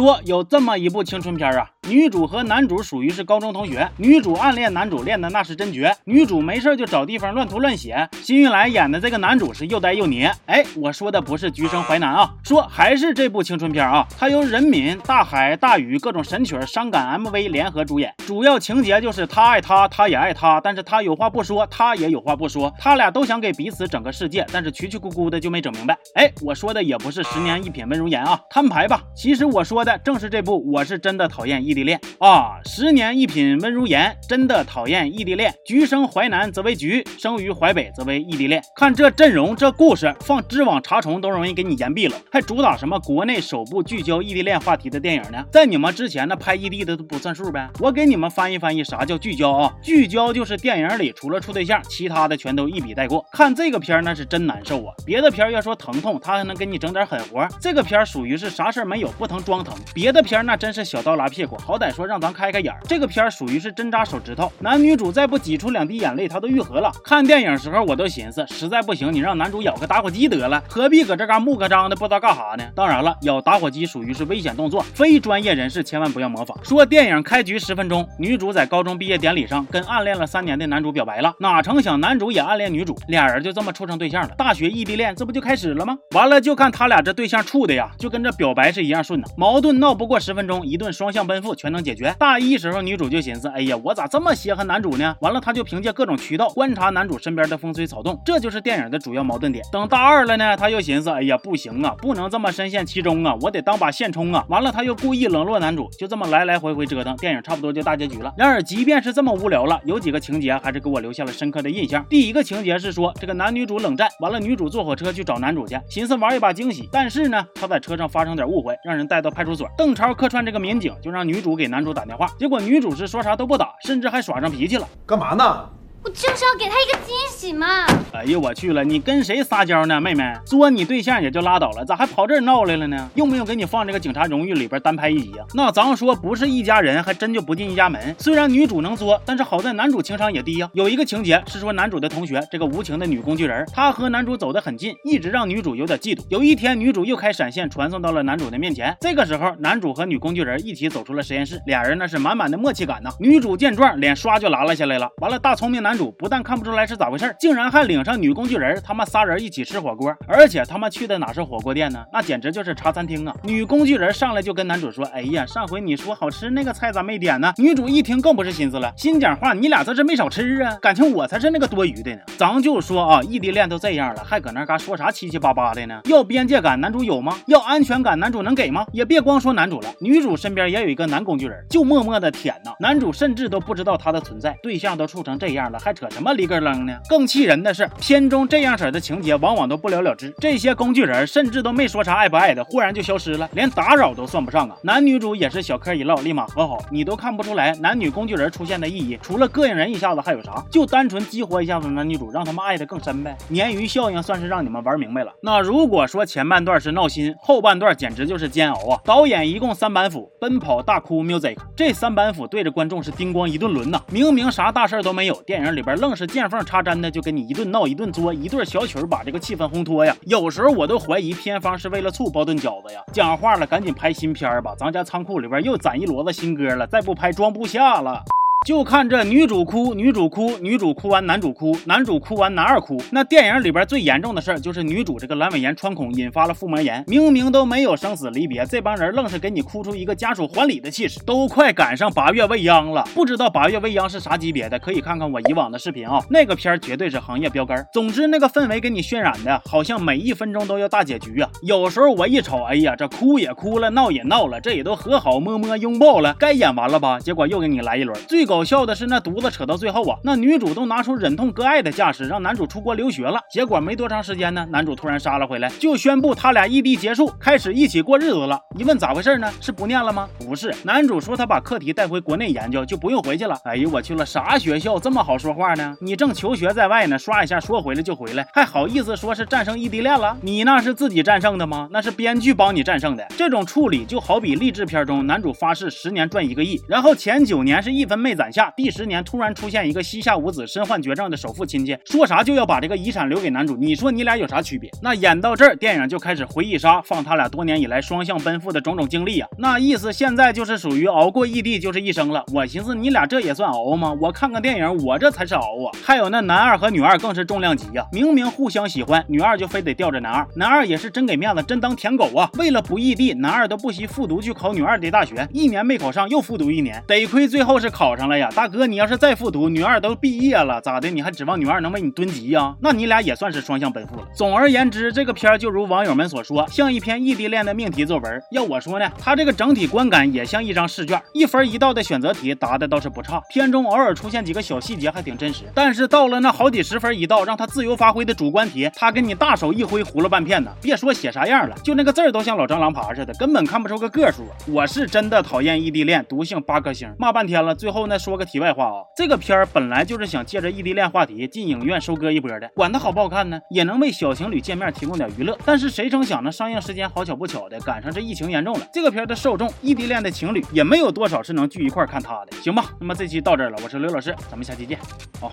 说有这么一部青春片啊，女主和男主属于是高中同学，女主暗恋男主，恋的那是真绝。女主没事就找地方乱涂乱写。辛玉来演的这个男主是又呆又黏。哎，我说的不是《橘生淮南》啊，说还是这部青春片啊，它由人民、大海、大宇各种神曲、伤感 MV 联合主演，主要情节就是他爱他，他也爱他，但是他有话不说，他也有话不说，他俩都想给彼此整个世界，但是曲曲咕咕的就没整明白。哎，我说的也不是十年一品温如言啊，摊牌吧。其实我说的正是这部《我是真的讨厌一异地恋》啊，十年一品温如言真的讨厌异地恋，橘生淮南则为橘，生于淮北则为异地恋。看这阵容，这故事放知网查重都容易给你言毙了，还主打什么国内首部聚焦异地恋话题的电影呢？在你们之前那拍异地的都不算数呗。我给你们翻译翻译啥叫聚焦啊？聚焦就是电影里除了处对象，其他的全都一笔带过。看这个片那是真难受啊！别的片要说疼痛，他还能给你整点狠活，这个片属于是啥事没有，不疼装疼。别的片那真是小刀拉屁股，好歹说让咱开开眼儿。这个片儿属于是针扎手指头，男女主再不挤出两滴眼泪，他都愈合了。看电影时候我都寻思，实在不行你让男主咬个打火机得了，何必搁这嘎木个张的不知道干啥呢？当然了，咬打火机属于是危险动作，非专业人士千万不要模仿。说电影开局十分钟，女主在高中毕业典礼上跟暗恋了三年的男主表白了，哪成想男主也暗恋女主，俩人就这么处成对象了。大学异地恋这不就开始了吗？完了就看他俩这对象处的呀，就跟这表白是一样顺呢。矛盾闹不过十分钟，一顿双向奔赴全能解决。大一时候女主就寻思，哎呀，我咋这么稀罕男主呢？完了，她就凭借各种渠道观察男主身边的风吹草动，这就是电影的主要矛盾点。等大二了呢，她又寻思，哎呀，不行啊，不能这么深陷其中啊，我得当把现充啊。完了，她又故意冷落男主，就这么来来回回折腾，电影差不多就大结局了。然而，即便是这么无聊了，有几个情节还是给我留下了深刻的印象。第一个情节是说，这个男女主冷战，完了，女主坐火车去找男主去，寻思玩一把惊喜，但是呢，她在车上发生点误会，让人带到派出所。邓超客串这个民警，就让女主给男主打电话，结果女主是说啥都不打，甚至还耍上脾气了。干嘛呢？我就是要给他一个惊喜嘛！哎呦我去了，你跟谁撒娇呢，妹妹？作你对象也就拉倒了，咋还跑这儿闹来了呢？用不用给你放这个《警察荣誉》里边单拍一集啊？那咱说不是一家人，还真就不进一家门。虽然女主能作，但是好在男主情商也低呀。有一个情节是说男主的同学，这个无情的女工具人，她和男主走得很近，一直让女主有点嫉妒。有一天，女主又开闪现传送到了男主的面前，这个时候，男主和女工具人一起走出了实验室，俩人那是满满的默契感呐。女主见状，脸刷就拉了下来了。完了，大聪明男男主不但看不出。来是咋回事？竟然还领上女工具人，他们仨人一起吃火锅，而且他妈去的哪是火锅店呢？那简直就是茶餐厅啊！女工具人上来就跟男主说：“哎呀，上回你说好吃那个菜咋没点呢？”女主一听更不是心思了，心讲话：“你俩这是没少吃啊，感情我才是那个多余的呢。”咱就说啊，异地恋都这样了，还搁那嘎说啥七七八八的呢？要边界感，男主有吗？要安全感，男主能给吗？也别光说男主了，女主身边也有一个男工具人，就默默的舔呐。男主甚至都不知道他的存在，对象都处成这样了，还扯什么离根楞呢？更气人的是，片中这样式的情节往往都不了了之。这些工具人甚至都没说啥爱不爱的，忽然就消失了，连打扰都算不上啊。男女主也是小嗑一唠，立马和好，你都看不出来男女工具人出现的意义，除了膈应人一下子还有啥？就单纯激活一下子男女主，让他们爱的更深呗。鲶鱼效应算是让你们玩明白了。那如果说前半段是闹心，后半段简直就是煎熬啊！导演一共三板斧，奔跑大哭 music，这三板斧对着观众是叮咣一顿抡呐。明明啥大事都没有，电影里边愣是见缝插针的就给你一顿闹一顿作，一对小曲儿把这个气氛烘托呀。有时候我都怀疑片方是为了醋包顿饺子呀。讲话了，赶紧拍新片吧，咱家仓库里边又攒一摞子新歌了，再不拍装不下了。就看这女主哭，女主哭，女主哭完男主哭，男主哭完男二哭。那电影里边最严重的事儿就是女主这个阑尾炎穿孔，引发了腹膜炎。明明都没有生死离别，这帮人愣是给你哭出一个家属还礼的气势。都快赶上八月未央了，不知道八月未央是啥级别的，可以看看我以往的视频啊。那个片绝对是行业标杆。总之那个氛围给你渲染的，好像每一分钟都要大结局啊。有时候我一瞅，哎呀，这哭也哭了，闹也闹了，这也都和好摸摸拥抱了，该演完了吧？结果又给你来一轮，最。搞笑的是，那犊子扯到最后啊，那女主都拿出忍痛割爱的架势，让男主出国留学了。结果没多长时间呢，男主突然杀了回来，就宣布他俩异地结束，开始一起过日子了。一问咋回事呢？是不念了吗？不是，男主说他把课题带回国内研究，就不用回去了。哎呦我去了，啥学校这么好说话呢？你正求学在外呢，刷一下说回来就回来，还好意思说是战胜异地恋了？你那是自己战胜的吗？那是编剧帮你战胜的。这种处理就好比励志片中男主发誓十年赚一个亿，然后前九年是一分没。攒下，第十年突然出现一个膝下无子、身患绝症的首富亲戚，说啥就要把这个遗产留给男主。你说你俩有啥区别？那演到这儿，电影就开始回忆杀，放他俩多年以来双向奔赴的种种经历啊。那意思现在就是属于熬过异地就是一生了。我寻思你俩这也算熬吗？我看个电影，我这才是熬啊。还有那男二和女二更是重量级呀，明明互相喜欢，女二就非得吊着男二，男二也是真给面子，真当舔狗啊。为了不异地，男二都不惜复读去考女二的大学，一年没考上又复读一年，得亏最后是考上了哎呀。大哥，你要是再复读，女二都毕业了，咋的？你还指望女二能为你蹲级呀？那你俩也算是双向奔赴了。总而言之，这个片就如网友们所说，像一篇异地恋的命题作文。要我说呢，它这个整体观感也像一张试卷，一分一道的选择题答的倒是不差，片中偶尔出现几个小细节还挺真实。但是到了那好几十分一道让他自由发挥的主观题，他给你大手一挥，糊了半片呢。别说写啥样了，就那个字儿都像老蟑螂爬似的，根本看不出个个数。我是真的讨厌异地恋，毒性八颗星，骂半天了。最后呢，说个题外话啊，这个片儿本来就是想借着异地恋话题进影院收割一波的，管它好不好看呢，也能为小情侣见面提供点娱乐。但是谁成想呢，上映时间好巧不巧的赶上这疫情严重了，这个片儿的受众异地恋的情侣也没有多少是能聚一块看它的，行吧？那么这期到这儿了，我是刘老师，咱们下期见，好。